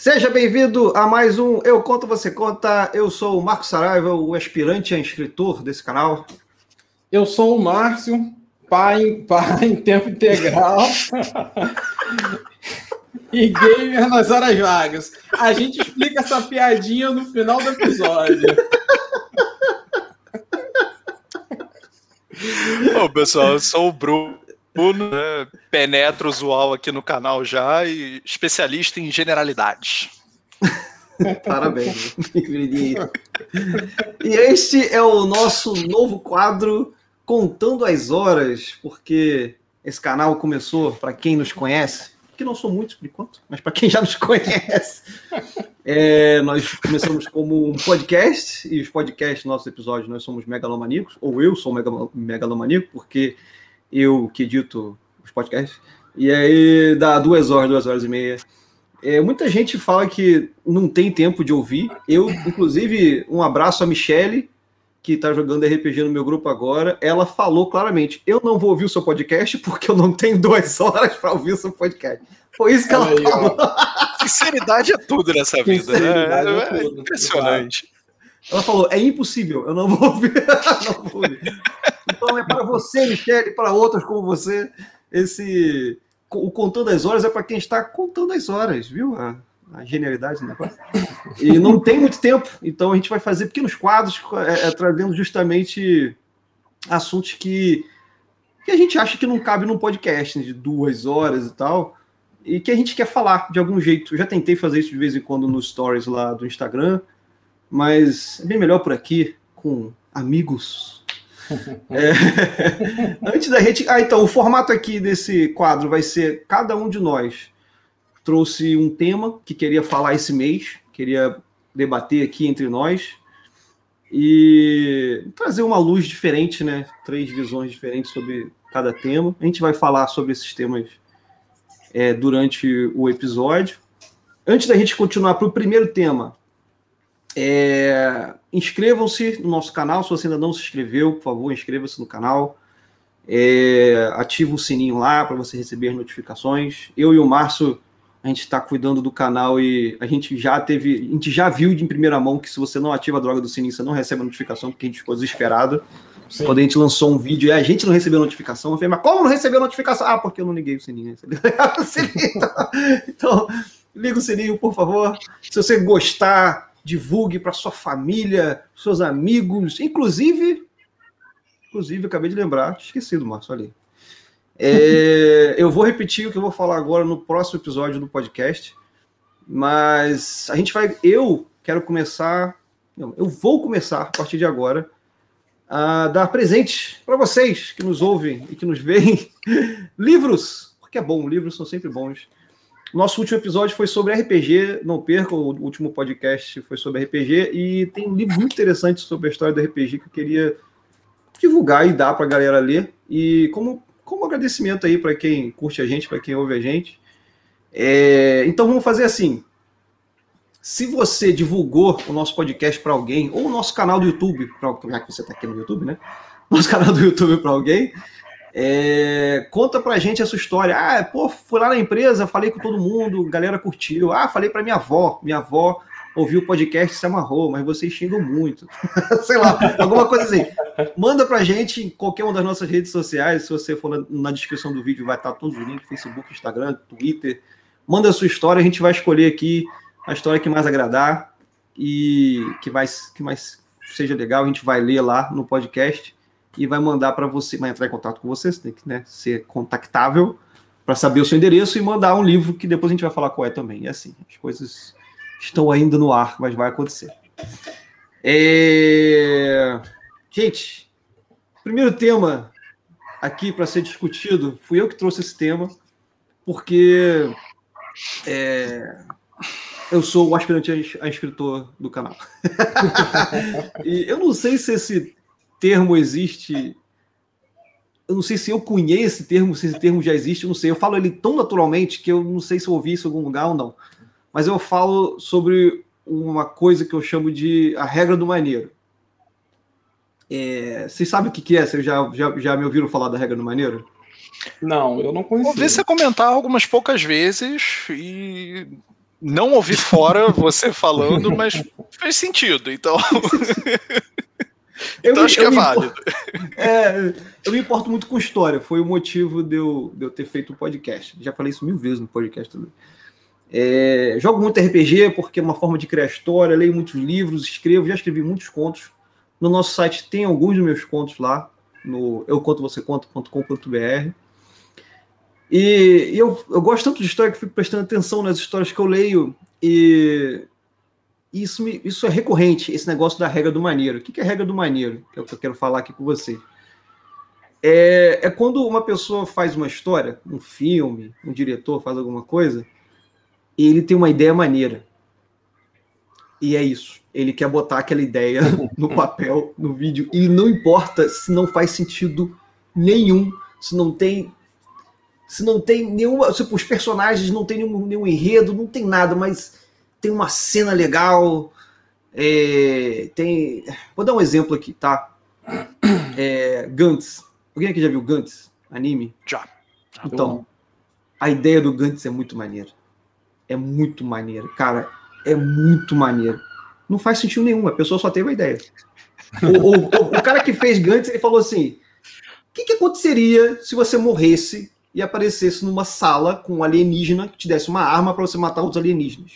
Seja bem-vindo a mais um Eu Conto, Você Conta. Eu sou o Marco Saraiva, o aspirante a inscritor desse canal. Eu sou o Márcio, pai, pai em tempo integral e gamer nas horas vagas. A gente explica essa piadinha no final do episódio. Bom, pessoal, eu sou o Bruno, né? penetro usual aqui no canal já e especialista em generalidades. Parabéns. e este é o nosso novo quadro Contando as Horas, porque esse canal começou, para quem nos conhece, que não sou muitos por enquanto, mas para quem já nos conhece, é, nós começamos como um podcast, e os podcasts, nossos episódios, nós somos megalomaníacos, ou eu sou megalomaníaco, porque eu que edito os podcasts, e aí dá duas horas, duas horas e meia. É, muita gente fala que não tem tempo de ouvir. Eu, inclusive, um abraço a Michelle, que está jogando RPG no meu grupo agora, ela falou claramente: eu não vou ouvir o seu podcast porque eu não tenho duas horas para ouvir o seu podcast. Foi isso que ela aí, falou. Sinceridade é tudo nessa vida, né? É, é impressionante. Ela falou: é impossível, eu não vou ouvir. não vou ouvir. Então é para você, Michele, para outros como você, esse o contando as horas é para quem está contando as horas, viu? a genialidade do. E não tem muito tempo, então a gente vai fazer pequenos quadros é, é, trazendo justamente assuntos que, que a gente acha que não cabe num podcast né, de duas horas e tal, e que a gente quer falar de algum jeito. Eu já tentei fazer isso de vez em quando nos stories lá do Instagram, mas é bem melhor por aqui, com amigos. É, antes da gente. Ah, então, o formato aqui desse quadro vai ser cada um de nós trouxe um tema que queria falar esse mês, queria debater aqui entre nós e trazer uma luz diferente, né? Três visões diferentes sobre cada tema. A gente vai falar sobre esses temas é, durante o episódio. Antes da gente continuar para o primeiro tema, é, inscrevam-se no nosso canal. Se você ainda não se inscreveu, por favor, inscreva-se no canal. É, ativa o sininho lá para você receber as notificações. Eu e o Márcio a gente está cuidando do canal e a gente já teve, a gente já viu de primeira mão que se você não ativa a droga do sininho, você não recebe a notificação, porque a gente ficou desesperado. Sim. Quando a gente lançou um vídeo e a gente não recebeu notificação, eu falei, mas como não recebeu notificação? Ah, porque eu não liguei o sininho. então, liga o sininho, por favor. Se você gostar, divulgue para sua família, seus amigos, inclusive, inclusive, acabei de lembrar, esqueci do Márcio ali. É, eu vou repetir o que eu vou falar agora no próximo episódio do podcast, mas a gente vai. Eu quero começar. Não, eu vou começar a partir de agora a dar presentes para vocês que nos ouvem e que nos veem. livros, porque é bom, livros são sempre bons. Nosso último episódio foi sobre RPG, não percam, o último podcast foi sobre RPG, e tem um livro muito interessante sobre a história do RPG que eu queria divulgar e dar para a galera ler. E como como agradecimento aí para quem curte a gente, para quem ouve a gente. É, então vamos fazer assim. Se você divulgou o nosso podcast para alguém, ou o nosso canal do YouTube, pra, já que você está aqui no YouTube, né? Nosso canal do YouTube para alguém, é, conta pra gente essa história. Ah, pô, fui lá na empresa, falei com todo mundo, galera curtiu. Ah, falei pra minha avó, minha avó ouviu o podcast e se amarrou, mas vocês xingam muito. Sei lá, alguma coisa assim. Manda pra gente em qualquer uma das nossas redes sociais. Se você for na, na descrição do vídeo, vai estar todos os links: Facebook, Instagram, Twitter. Manda a sua história, a gente vai escolher aqui a história que mais agradar e que mais, que mais seja legal. A gente vai ler lá no podcast e vai mandar para você, vai entrar em contato com você, você tem que né, ser contactável para saber o seu endereço e mandar um livro que depois a gente vai falar qual é também. E assim, as coisas estão ainda no ar, mas vai acontecer. É... Gente, primeiro tema aqui para ser discutido, fui eu que trouxe esse tema, porque é... eu sou o aspirante a escritor do canal. e eu não sei se esse termo existe. Eu não sei se eu cunhei esse termo, se esse termo já existe, eu não sei. Eu falo ele tão naturalmente que eu não sei se eu ouvi isso em algum lugar ou não mas eu falo sobre uma coisa que eu chamo de a regra do maneiro. É, vocês sabem o que, que é? Vocês já, já, já me ouviram falar da regra do maneiro? Não, eu não conhecia. Ouvi você comentar algumas poucas vezes e não ouvi fora você falando, mas fez sentido, então. Eu então me- acho que eu é me válido. É, eu me importo muito com história. Foi o motivo de eu, de eu ter feito o podcast. Já falei isso mil vezes no podcast também. É, jogo muito RPG porque é uma forma de criar história. Leio muitos livros, escrevo, já escrevi muitos contos. No nosso site tem alguns dos meus contos lá, no eucontovocêconta.com.br. E, e eu, eu gosto tanto de história que fico prestando atenção nas histórias que eu leio. E isso, me- isso é recorrente, esse negócio da regra do maneiro. O que é regra do maneiro? Que é o que eu quero falar aqui com você. É, é quando uma pessoa faz uma história, um filme, um diretor faz alguma coisa, e ele tem uma ideia maneira. E é isso. Ele quer botar aquela ideia no papel, no vídeo, e não importa se não faz sentido nenhum, se não tem. Se não tem nenhuma. Se os personagens não tem nenhum, nenhum enredo, não tem nada, mas tem uma cena legal. é, tem. Vou dar um exemplo aqui, tá? É, Gantz. Alguém aqui já viu Gantz? Anime? Já. Então, a ideia do Gantz é muito maneira. É muito maneira. Cara, é muito maneiro. Não faz sentido nenhum, a pessoa só teve a ideia. O, o- o- o cara que fez Gantz, ele falou assim: o que, que aconteceria se você morresse e aparecesse numa sala com um alienígena que te desse uma arma para você matar os alienígenas?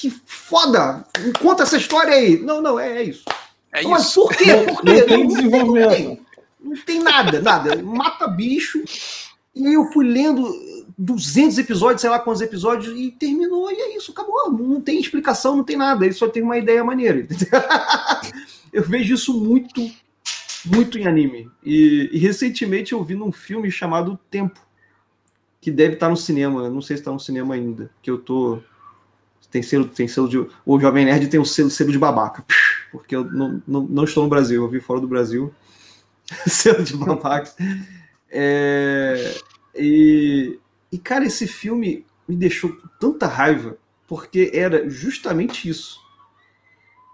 Que foda! Conta essa história aí. Não, não, é, é isso. É Mas isso. por quê? Por quê? Não tem Não desenvolvimento. não tem nada, nada. Mata bicho. E aí eu fui lendo 200 episódios, sei lá quantos episódios, e terminou, e é isso, acabou. Não tem explicação, não tem nada. Ele só tem uma ideia maneira. eu vejo isso muito, muito em anime. E, e recentemente eu vi num filme chamado Tempo, que deve estar no cinema. Eu Não sei se está no cinema ainda, que eu tô. Tem selo, tem selo de. O Jovem Nerd tem o selo, selo de babaca. Porque eu não, não, não estou no Brasil, eu vi fora do Brasil. selo de babaca. É, e, e, cara, esse filme me deixou tanta raiva, porque era justamente isso.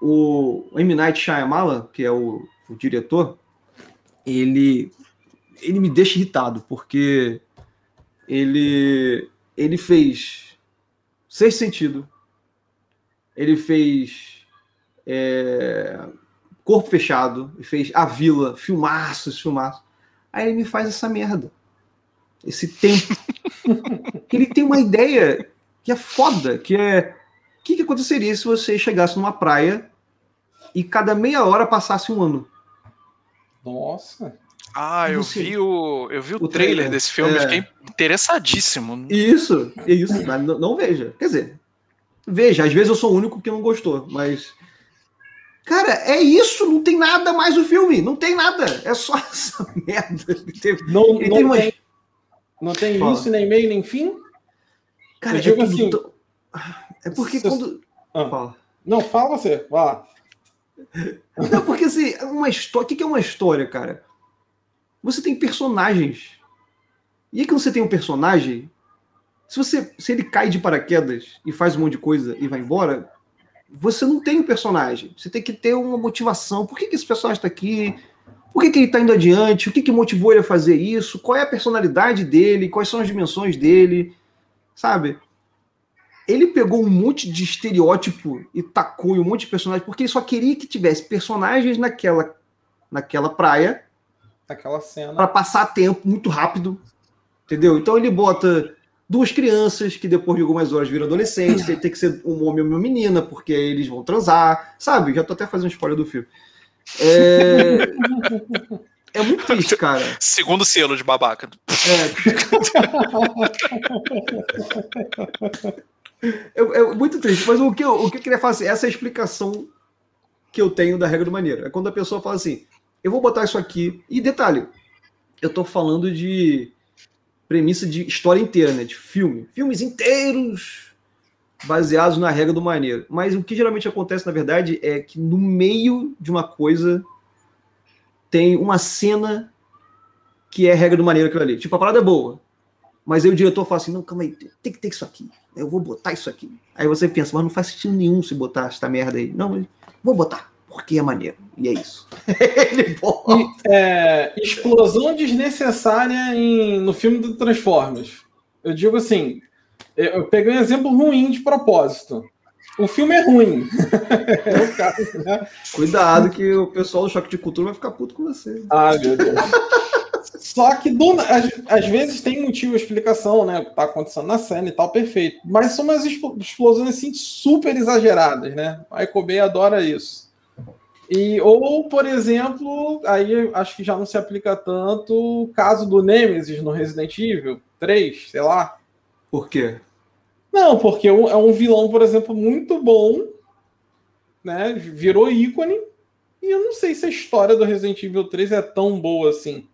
O M. Night Shyamalan, que é o, o diretor, ele, ele me deixa irritado, porque ele, ele fez Sexto Sentido, ele fez é, Corpo Fechado, ele fez A Vila, filmaços, filmaços. Aí ele me faz essa merda. Esse tempo. ele tem uma ideia que é foda, que é. O que, que aconteceria se você chegasse numa praia e cada meia hora passasse um ano? Nossa. Ah, eu Você- vi o, eu vi o, o trailer, trailer, desse filme, é. fiquei interessadíssimo. Isso, isso. Mas não, não veja. Quer dizer, veja, às vezes eu sou o único que não gostou, mas. Cara, é isso, não tem nada mais no filme, não tem nada, é só essa merda. Ele teve- Não, ele não, teve tem, não tem Fala. início, nem meio, nem fim? Cara, Eu digo é assim, tão- É porque se- quando. Ah. Fala. Não, fala você. Vai lá. Não, porque assim, é uma história. O que que é uma história, cara? Você tem personagens. E aí, quando você tem um personagem, se você se ele cai de paraquedas e faz um monte de coisa e vai embora, você não tem um personagem. Você tem que ter uma motivação. Por que, que esse personagem está aqui? Por que, que ele está indo adiante? O que, que motivou ele a fazer isso? Qual é a personalidade dele? Quais são as dimensões dele? Sabe? Ele pegou um monte de estereótipo e tacou um monte de personagens, porque ele só queria que tivesse personagens naquela, naquela praia Aquela cena. para passar tempo muito rápido, entendeu? Então ele bota duas crianças que depois de algumas horas viram adolescentes, ele tem que ser um homem ou uma menina, porque aí eles vão transar, sabe? Já tô até fazendo spoiler do filme. É, é muito triste, cara. Segundo selo de babaca. É, é- é muito triste, mas o que, eu, o que eu queria falar assim, essa é a explicação que eu tenho da regra do maneiro. É quando a pessoa fala assim, eu vou botar isso aqui. E detalhe, eu tô falando de premissa de história inteira, né? De filme. Filmes inteiros baseados na regra do maneiro. Mas o que geralmente acontece, na verdade, é que no meio de uma coisa tem uma cena que é regra do maneiro aquilo ali. Tipo, a parada é boa. Mas aí o diretor fala assim: não, calma aí, tem que ter isso aqui. Eu vou botar isso aqui. Aí você pensa, mas não faz sentido nenhum se botar essa merda aí. Não, mas vou botar, porque é maneiro. E é isso. Ele. E, é, explosão desnecessária em- no filme do Transformers. Eu digo assim, Eu peguei um exemplo ruim de propósito. O filme é ruim. é o caso, né? Cuidado que o pessoal do Choque de Cultura vai ficar puto com você. Ai, meu Deus. Só que do, às, às, vezes tem motivo, explicação, né? O que tá acontecendo na cena e tal, perfeito. Mas são umas explosões assim super exageradas, né? Michael Bay adora isso. E, ou, por exemplo, aí acho que já não se aplica tanto o caso do Nemesis no Resident Evil 3, sei lá. Por quê? Não, porque é um vilão, por exemplo, muito bom, né? Virou ícone. E eu não sei se a história do Resident Evil 3 é tão boa assim.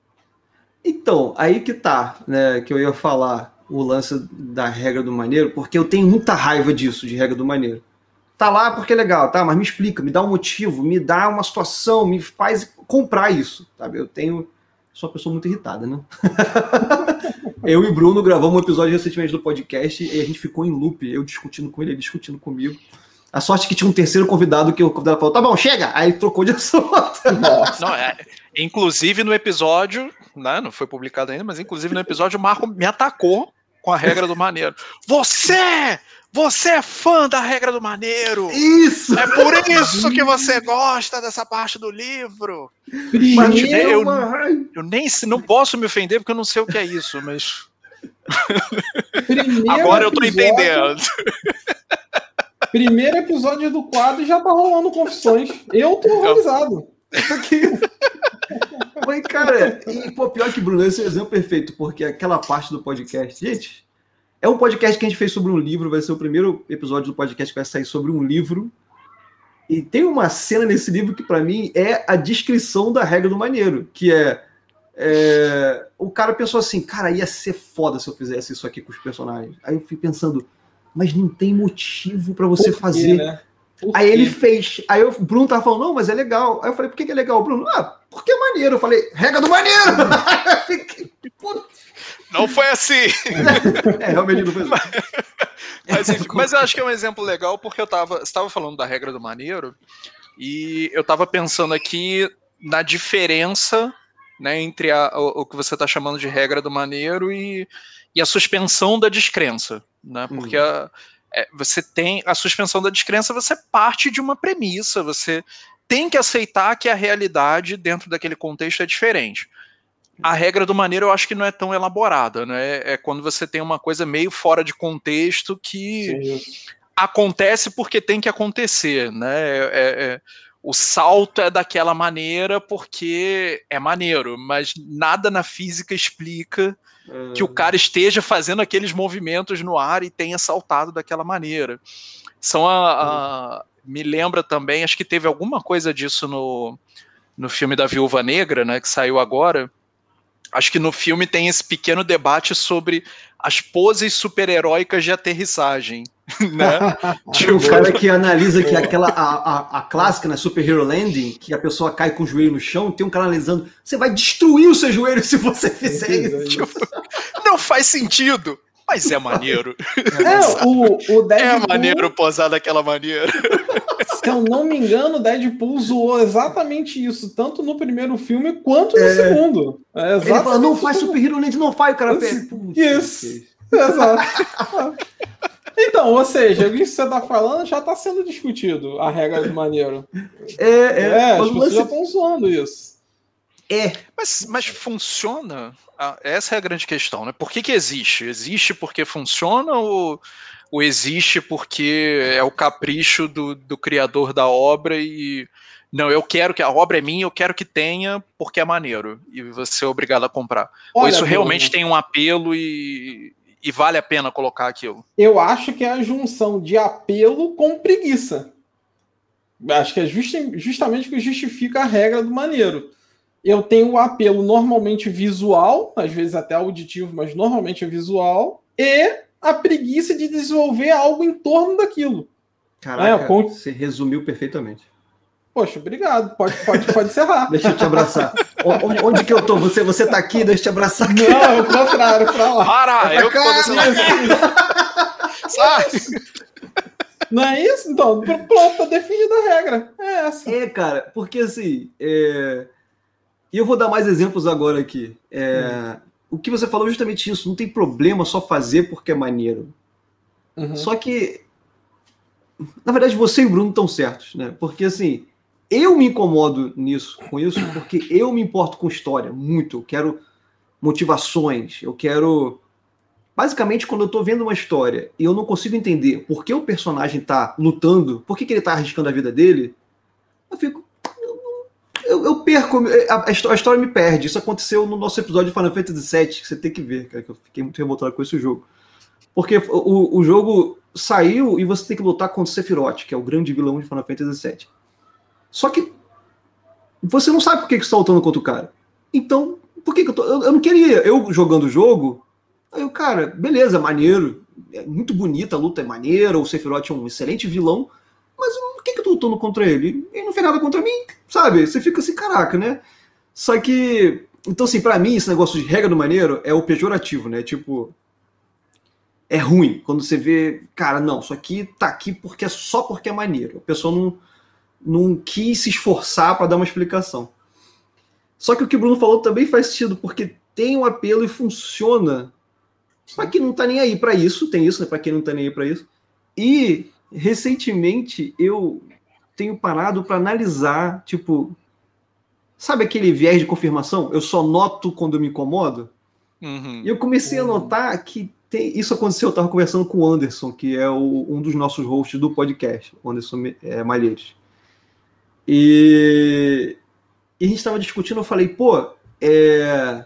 Então, aí que tá, né? Que eu ia falar o lance da regra do maneiro, porque eu tenho muita raiva disso, de regra do maneiro. Tá lá porque é legal, tá? Mas me explica, me dá um motivo, me dá uma situação, me faz comprar isso, sabe? Eu tenho. Sou uma pessoa muito irritada, né? eu e Bruno gravamos um episódio recentemente do podcast e a gente ficou em loop, eu discutindo com ele, ele discutindo comigo. A sorte é que tinha um terceiro convidado que o convidado falou: tá bom, chega! Aí trocou de assunto. Não, é, inclusive no episódio, né, não foi publicado ainda, mas inclusive no episódio o Marco me atacou com a regra do maneiro. Você! Você é fã da regra do maneiro! Isso! É por isso que você gosta dessa parte do livro! Mas eu, eu nem não posso me ofender porque eu não sei o que é isso, mas. Agora eu tô entendendo. Primeiro episódio do quadro já tá rolando confissões. Eu tô horrorizado. Aqui. Mas, cara, e pô, pior que Bruno, esse é o exemplo perfeito, porque aquela parte do podcast, gente, é um podcast que a gente fez sobre um livro, vai ser o primeiro episódio do podcast que vai sair sobre um livro. E tem uma cena nesse livro que, para mim, é a descrição da regra do maneiro, que é, é, O cara pensou assim, cara, ia ser foda se eu fizesse isso aqui com os personagens. Aí eu fui pensando, mas não tem motivo para você fazer. Né? Aí ele fez. Aí o Bruno tava falando, não, mas é legal. Aí eu falei, por que, que é legal? Bruno, ah, porque é maneiro. Eu falei, regra do maneiro! não foi assim. é, realmente não foi assim. Mas, enfim, mas eu acho que é um exemplo legal porque eu tava, estava falando da regra do maneiro e eu tava pensando aqui na diferença né, entre a, o, o, que você está chamando de regra do maneiro e, e a suspensão da descrença. Né? Porque uhum. a, é, você tem a suspensão da descrença, você parte de uma premissa, você tem que aceitar que a realidade dentro daquele contexto é diferente. A regra do maneiro eu acho que não é tão elaborada, né? É quando você tem uma coisa meio fora de contexto que Sim. acontece porque tem que acontecer, né? É, é, é, o salto é daquela maneira porque é maneiro, mas nada na física explica que o cara esteja fazendo aqueles movimentos no ar e tenha saltado daquela maneira. São a, a, me lembra também, acho que teve alguma coisa disso no, no filme da Viúva Negra, né, que saiu agora. Acho que no filme tem esse pequeno debate sobre as poses super-heróicas de aterrissagem. Né? tipo... O cara que analisa que aquela a, a, a, clássica, né, Super Hero Landing, que a pessoa cai com o joelho no chão, tem um cara analisando, você vai destruir o seu joelho se você fizer isso. Tipo, não faz sentido. Mas é maneiro. É, o, o Deadpool... É maneiro posar daquela maneira. Se eu não me engano, Deadpool zoou exatamente isso, tanto no primeiro filme quanto no é. segundo. É Ele fala, não faz Super Hero Land, não faz, o cara pega. Isso, exato. Então, ou seja, o que você está falando já está sendo discutido, a regra do maneiro. É, é, é as pessoas já estão zoando isso. É. Mas, mas funciona? Ah, essa é a grande questão, né? Por que, que existe? Existe porque funciona ou, ou existe porque é o capricho do, do criador da obra e. Não, eu quero que a obra é minha, eu quero que tenha porque é maneiro. E você é obrigado a comprar. Olha, ou isso realmente tem um apelo e, e vale a pena colocar aquilo? Eu acho que é a junção de apelo com preguiça. Acho que é justamente o que justifica a regra do maneiro. Eu tenho o apelo normalmente visual, às vezes até auditivo, mas normalmente é visual, e a preguiça de desenvolver algo em torno daquilo. Caraca, é, com... você resumiu perfeitamente. Poxa, obrigado. Pode, pode, pode encerrar. deixa eu te abraçar. onde, onde, que eu tô? Você, você tá aqui, deixa eu te abraçar. Aqui. Não, é o contrário, pra lá. Para, eu cá, tô Sai! Não é isso? Então, pronto, tá definida a regra. É essa. É, cara, porque assim. É... E eu vou dar mais exemplos agora aqui. É... Hum. O que você falou é justamente isso. Não tem problema só fazer porque é maneiro. Uhum. Só que, na verdade, você e o Bruno estão certos, né? Porque assim, eu me incomodo nisso, com isso, porque eu me importo com história muito. Eu quero motivações, eu quero. Basicamente, quando eu tô vendo uma história e eu não consigo entender por que o personagem tá lutando, por que, que ele tá arriscando a vida dele, eu fico. Eu, eu perco. A, a, história me perde. Isso aconteceu no nosso episódio de Final Fantasy VII, que você tem que ver, cara, que eu fiquei muito revoltado com esse jogo. Porque o, o jogo saiu e você tem que lutar contra o Sephiroth, que é o grande vilão de Final Fantasy VII. Só que você não sabe por que, que você está lutando contra o cara. Então, por que, que eu tô. Eu, eu, não queria. Eu jogando o jogo, aí o cara, beleza, maneiro. É muito bonita a luta, é maneira. O Sephiroth é um excelente vilão. Mas por que, que eu tô lutando contra ele? Ele não fez nada contra mim, sabe? Você fica assim, caraca, né? Só que. Então, assim, para mim, esse negócio de regra do maneiro é o pejorativo, né? Tipo, é ruim quando você vê, cara, não, isso aqui tá aqui porque é só porque é maneiro. A pessoa não, não quis se esforçar para dar uma explicação. Só que o que o Bruno falou também faz sentido, porque tem um apelo e funciona para quem não tá nem aí para isso, tem isso, né? Para quem não tá nem aí para isso. E recentemente eu tenho parado para analisar, tipo, sabe aquele viés de confirmação? Eu só noto quando eu me incomodo. Uhum. E eu comecei uhum. a notar que tem, isso aconteceu, eu estava conversando com o Anderson, que é o, um dos nossos hosts do podcast, o Anderson é, Malheiros. E, e, a gente estava discutindo, eu falei, pô, é,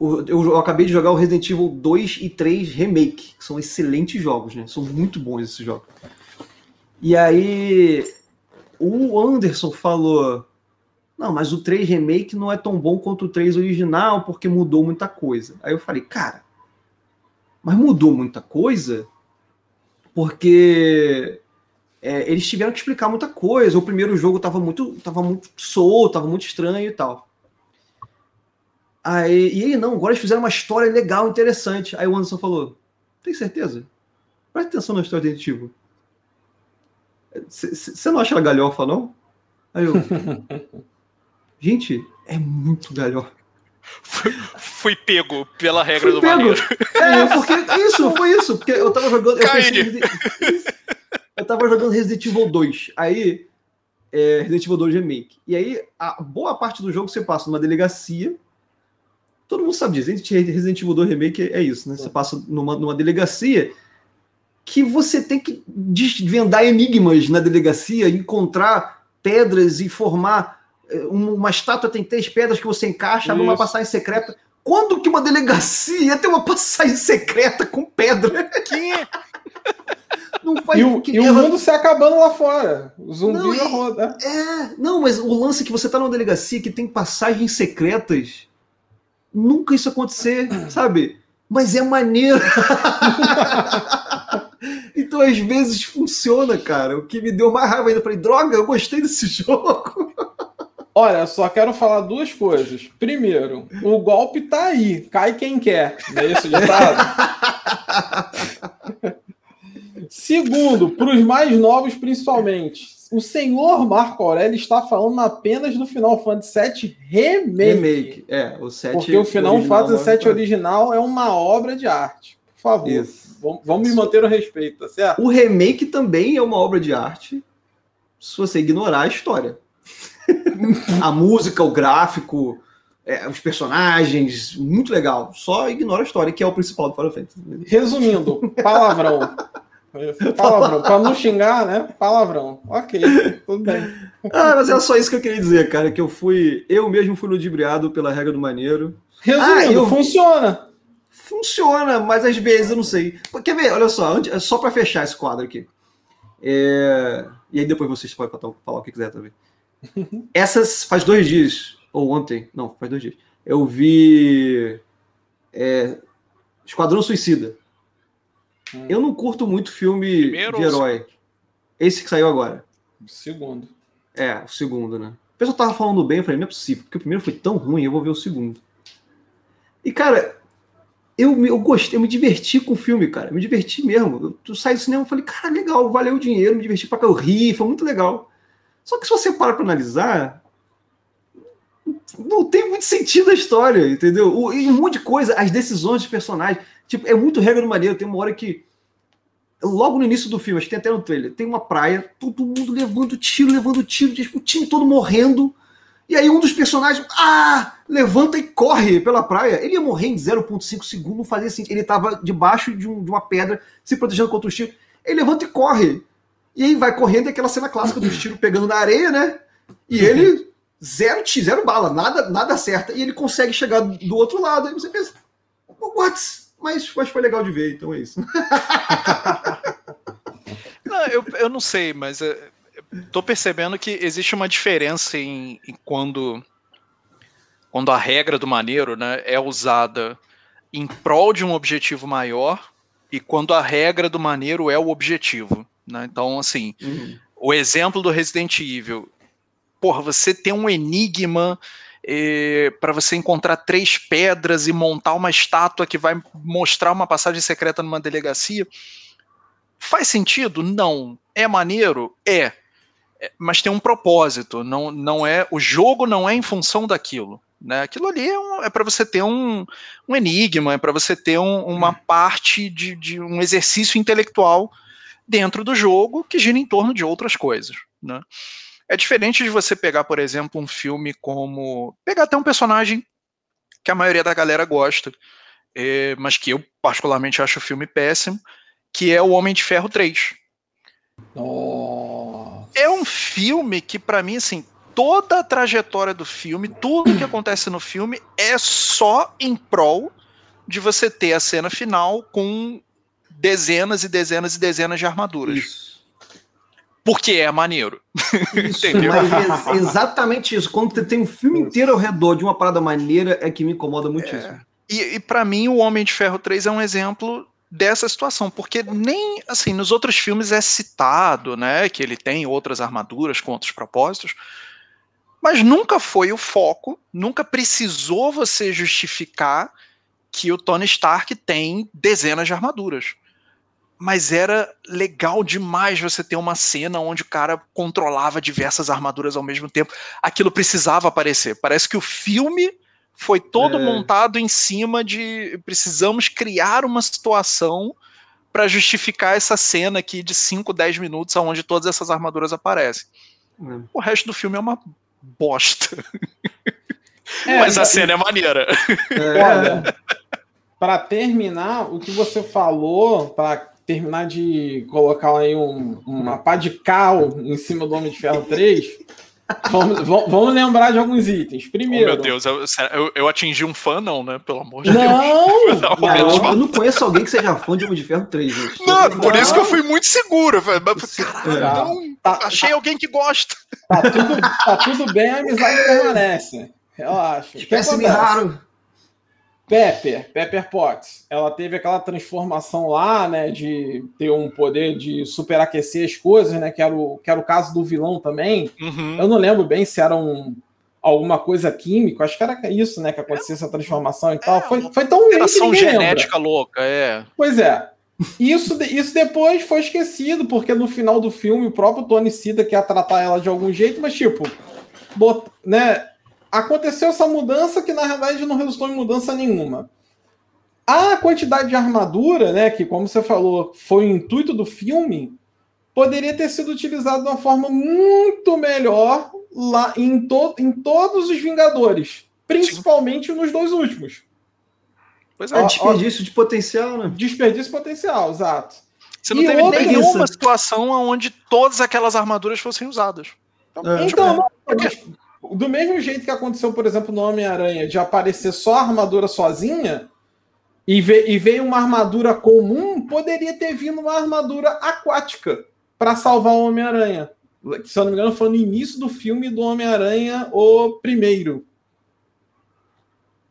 eu, eu, acabei de jogar o Resident Evil 2 e 3 Remake, que são excelentes jogos, né? São muito bons esses jogos. E aí o Anderson falou: não, mas o 3 Remake não é tão bom quanto o 3 original, porque mudou muita coisa. Aí eu falei, cara, mas mudou muita coisa porque é, eles tiveram que explicar muita coisa. O primeiro jogo estava muito, tava muito solto, estava muito estranho e tal. Aí, e aí, não, agora eles fizeram uma história legal, interessante. Aí o Anderson falou: Tem certeza? Presta atenção na história do detetivo. Você não acha ela galhofa, não? Aí eu. Gente, é muito galhofa. Fui, fui, pego pela regra fui do pego. maneiro. É, porque isso, foi isso. Porque eu tava jogando. Eu, pensei, eu tava jogando Resident Evil 2. Aí. É, Resident Evil 2 Remake. E aí, a boa parte do jogo você passa numa delegacia. Todo mundo sabe disso. Resident Evil 2 Remake é isso, né? Você passa numa, numa delegacia que você tem que desvendar enigmas na delegacia, encontrar pedras e formar uma estátua tem três pedras que você encaixa Isso. numa passagem secreta. Quando que uma delegacia tem uma passagem secreta com pedra? Que? Não faz e o, que e o mundo se acabando lá fora. O zumbi não, na roda. É, não, mas o lance é que você tá numa delegacia que tem passagens secretas. Nunca isso acontecer, sabe? Mas é maneiro. então, às vezes, funciona, cara. O que me deu mais raiva ainda. Eu falei, droga, eu gostei desse jogo. Olha, só quero falar duas coisas. Primeiro, o golpe tá aí, cai quem quer. Não é isso ditado? Segundo, para os mais novos principalmente, o senhor Marco Aurélio está falando apenas do Final Fantasy VII Remake. Remake, é, o 7 Porque o Final Fantasy VII original é uma obra de arte. Por favor, Isso. vamos me manter o respeito, tá certo? O remake também é uma obra de arte, se você ignorar a história a música, o gráfico, é, os personagens, muito legal. Só ignora a história, que é o principal do Final Fantasy. Resumindo, palavrão. Palavrão. Pra não xingar, né? Palavrão. Ok, tudo bem. Ah, mas é só isso que eu queria dizer, cara. Que eu fui. Eu mesmo fui ludibriado pela regra do maneiro. Resumindo, ah, eu... funciona. Funciona, mas às vezes eu não sei. Quer ver? Olha só, só para fechar esse quadro aqui. É... E aí depois vocês podem falar o que quiser também. Essas faz dois dias, ou ontem, não, faz dois dias. Eu vi é, Esquadrão Suicida. Hum. Eu não curto muito filme Primeiro de herói. Esse que saiu agora. segundo. É, o segundo, né? O pessoal tava falando bem, eu falei, não é possível, porque o primeiro foi tão ruim, eu vou ver o segundo. E, cara, eu, eu gostei, eu me diverti com o filme, cara. Me diverti mesmo. Eu, eu saí do cinema e falei, cara, legal, valeu o dinheiro, me diverti pra cá, eu ri, foi muito legal. Só que se você para para analisar, não tem muito sentido a história, entendeu? O, e um monte de coisa, as decisões dos personagens. Tipo, é muito regra do maneiro. Tem uma hora que. Logo no início do filme, acho que tem até no trailer, tem uma praia, todo mundo levando tiro, levando tiro, o time todo morrendo. E aí um dos personagens, ah, levanta e corre pela praia. Ele ia morrer em 0,5 segundos, fazia sentido. Ele estava debaixo de, um, de, uma pedra, se protegendo contra os tiros. Ele levanta e corre. E aí vai correndo, e aquela cena clássica dos tiros pegando na areia, né? E ele, zero, zero bala, nada, nada certa. E ele consegue chegar do outro lado. Aí você pensa, what? Mas, mas foi legal de ver, então é isso. não, eu, eu não sei, mas é, tô percebendo que existe uma diferença em, em, quando quando a regra do maneiro né, é usada em prol de um objetivo maior e quando a regra do maneiro é o objetivo. Né? Então, assim, uhum. o exemplo do Resident Evil. Porra, você tem um enigma eh, para você encontrar três pedras e montar uma estátua que vai mostrar uma passagem secreta numa delegacia. Faz sentido? Não. É maneiro? É. é mas tem um propósito. Não, não é o jogo não é em função daquilo. Né? Aquilo ali é, um, é para você ter um, um enigma, é para você ter um, uma hum. parte de, de, um exercício intelectual dentro do jogo que gira em torno de outras coisas. Né? É diferente de você pegar, por exemplo, um filme como. Pegar até um personagem que a maioria da galera gosta, é, mas que eu particularmente acho o filme péssimo, que é O Homem de Ferro 3. Nossa. É um filme que, para mim, assim, toda a trajetória do filme, tudo que acontece no filme é só em prol de você ter a cena final com dezenas e dezenas e dezenas de armaduras. Isso. Porque é maneiro. Isso, mas é exatamente isso. Quando tem um filme inteiro ao redor de uma parada maneira, é que me incomoda muitíssimo. É. E, e para mim, o Homem de Ferro 3 é um exemplo dessa situação, porque nem assim nos outros filmes é citado, né, que ele tem outras armaduras com outros propósitos, mas nunca foi o foco, nunca precisou você justificar que o Tony Stark tem dezenas de armaduras. Mas era legal demais você ter uma cena onde o cara controlava diversas armaduras ao mesmo tempo. Aquilo precisava aparecer. Parece que o filme foi todo é. montado em cima de precisamos criar uma situação para justificar essa cena aqui de 5, 10 minutos onde todas essas armaduras aparecem. É. O resto do filme é uma bosta. É, Mas a cena é maneira. É. Olha, para terminar, o que você falou, para terminar de colocar aí um, uma pá de cal em cima do Homem de Ferro 3, Vamos, vamos, lembrar de alguns itens. Primeiro. Oh, meu Deus, eu, eu, eu, atingi um fã, não, né? Pelo amor de não, Deus. Não, não, eu não conheço alguém que seja fã de Homem de Ferro 3. Gente. Não, por isso que eu fui muito seguro. Caralho, é. não, tá, achei tá, alguém que gosta. Tá tudo, tá tudo bem, a amizade permanece. Relaxa. Espécime raro. Pepper, Pepper Potts, ela teve aquela transformação lá, né, de ter um poder de superaquecer as coisas, né, que era o, que era o caso do vilão também. Uhum. Eu não lembro bem se era um, alguma coisa química, acho que era isso, né, que acontecia é, essa transformação e tal. foi, foi tão Operação genética lembra. louca, é. Pois é. Isso, isso depois foi esquecido, porque no final do filme o próprio Tony cita que ia tratar ela de algum jeito, mas tipo, bot, né, aconteceu essa mudança que na realidade não resultou em mudança nenhuma. A quantidade de armadura, né, que como você falou, foi o intuito do filme, poderia ter sido utilizado de uma forma muito melhor lá em, to em todos os Vingadores, principalmente Sim. nos dois últimos. Pois é, ó, desperdício ó, de potencial, né? Desperdício potencial, exato. Você não e teve outra... nenhuma situação onde todas aquelas armaduras fossem usadas. Então, é. então não, do mesmo jeito que aconteceu, por exemplo, no Homem-Aranha, de aparecer só a armadura sozinha e, ve e veio uma armadura comum, poderia ter vindo uma armadura aquática para salvar o Homem-Aranha. Se eu não me engano, foi no início do filme do Homem-Aranha, o primeiro.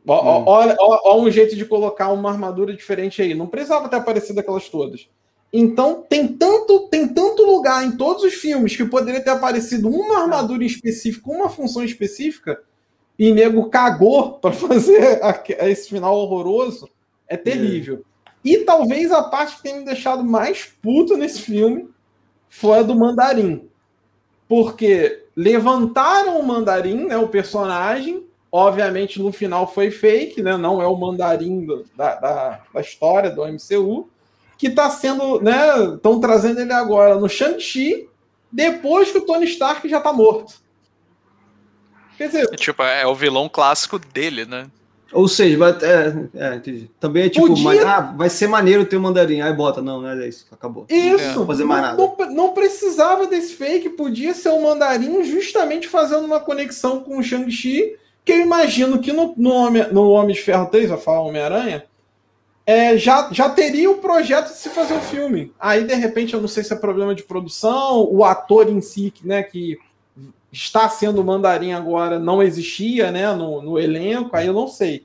Hum. ó, ó, um jeito de colocar uma armadura diferente aí. Não precisava ter aparecido aquelas todas. Então tem tanto, tem tanto lugar em todos os filmes que poderia ter aparecido uma armadura em específico, uma função específica, e nego cagou para fazer esse final horroroso. É terrível. É. E talvez a parte que tem me deixado mais puto nesse filme foi a do Mandarim. Porque levantaram o Mandarim, né, o personagem, Obviamente, no final foi fake, né? Não é o mandarim do, da, da, da, história do MCU, que está sendo, né? Estão trazendo ele agora no Shang-Chi, depois que o Tony Stark já está morto. Quer dizer, é, tipo, é o vilão clássico dele, né? Ou seja, vai, é, é, também é tipo, Podia... ah, vai ser maneiro ter o um mandarim. Aí bota, não, não é isso, acabou. Isso, não fazer mais nada. Não, não, precisava desse fake, podia ser o um mandarim justamente fazendo uma conexão com o Shang-Chi, que eu imagino que no, no, Homem, no Homem de Ferro 3, a falar Homem-Aranha, é, já, já teria o projeto de se fazer o um filme. Aí, de repente, eu não sei se é problema de produção, o ator em si, né, que está sendo mandarim agora não existia né, no, no elenco, aí eu não sei.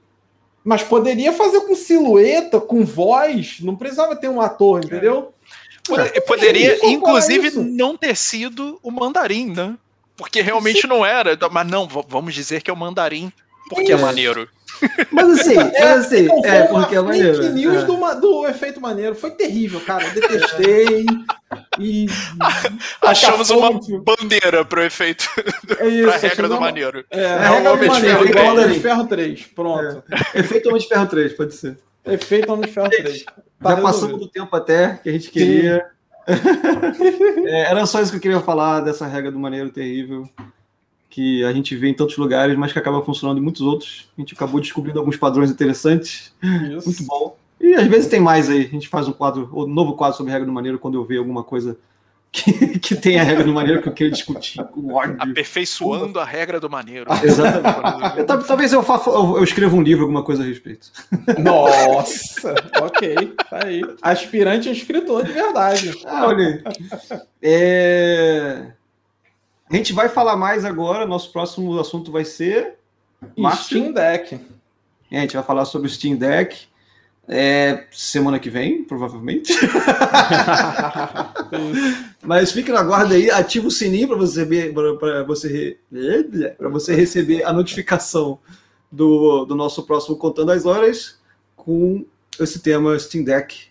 Mas poderia fazer com silhueta, com voz, não precisava ter um ator, entendeu? É. Poderia, inclusive, não ter sido o mandarim, né? Porque realmente Sim. não era. Mas não, vamos dizer que é o mandarim, porque é maneiro. Mas assim, é, mas assim, é, porque é maneiro. Fake news é. do, do efeito maneiro. Foi terrível, cara. Eu detestei. e. Achamos uma bandeira pro efeito. É isso, pra regra do uma... maneiro. É, é a regra do maneiro, igual Homem de Ferro 3. Pronto. É. Efeito Homem de Ferro 3, pode ser. Efeito Homem de Ferro 3. Tá Já passamos do tempo até que a gente queria. é, era só isso que eu queria falar dessa regra do maneiro terrível que a gente vê em tantos lugares, mas que acaba funcionando em muitos outros. A gente acabou descobrindo alguns padrões interessantes. Isso. Muito bom. E às vezes tem mais aí. A gente faz um quadro, um novo quadro sobre regra do maneiro quando eu ver alguma coisa que, que tem a regra do maneiro que eu quero discutir com ódio. Aperfeiçoando a regra do maneiro. Exatamente. Talvez eu, faça, eu, escreva um livro, alguma coisa a respeito. Nossa, ok. Tá aí. Aspirante a escritor de verdade. Ah, olha aí. É... A gente vai falar mais agora. Nosso próximo assunto vai ser Steam Deck. É, a gente vai falar sobre o Steam Deck. É, semana que vem, provavelmente. Mas fique na guarda aí, ativa o sininho para você para você para você receber a notificação do, do nosso próximo contando as horas com esse tema Steam Deck.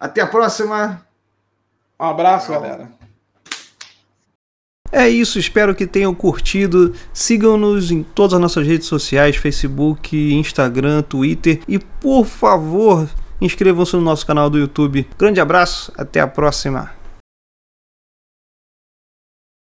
Até a próxima. Um abraço, galera. É isso, espero que tenham curtido. Sigam-nos em todas as nossas redes sociais: Facebook, Instagram, Twitter e, por favor, inscrevam-se no nosso canal do YouTube. Grande abraço, até a próxima.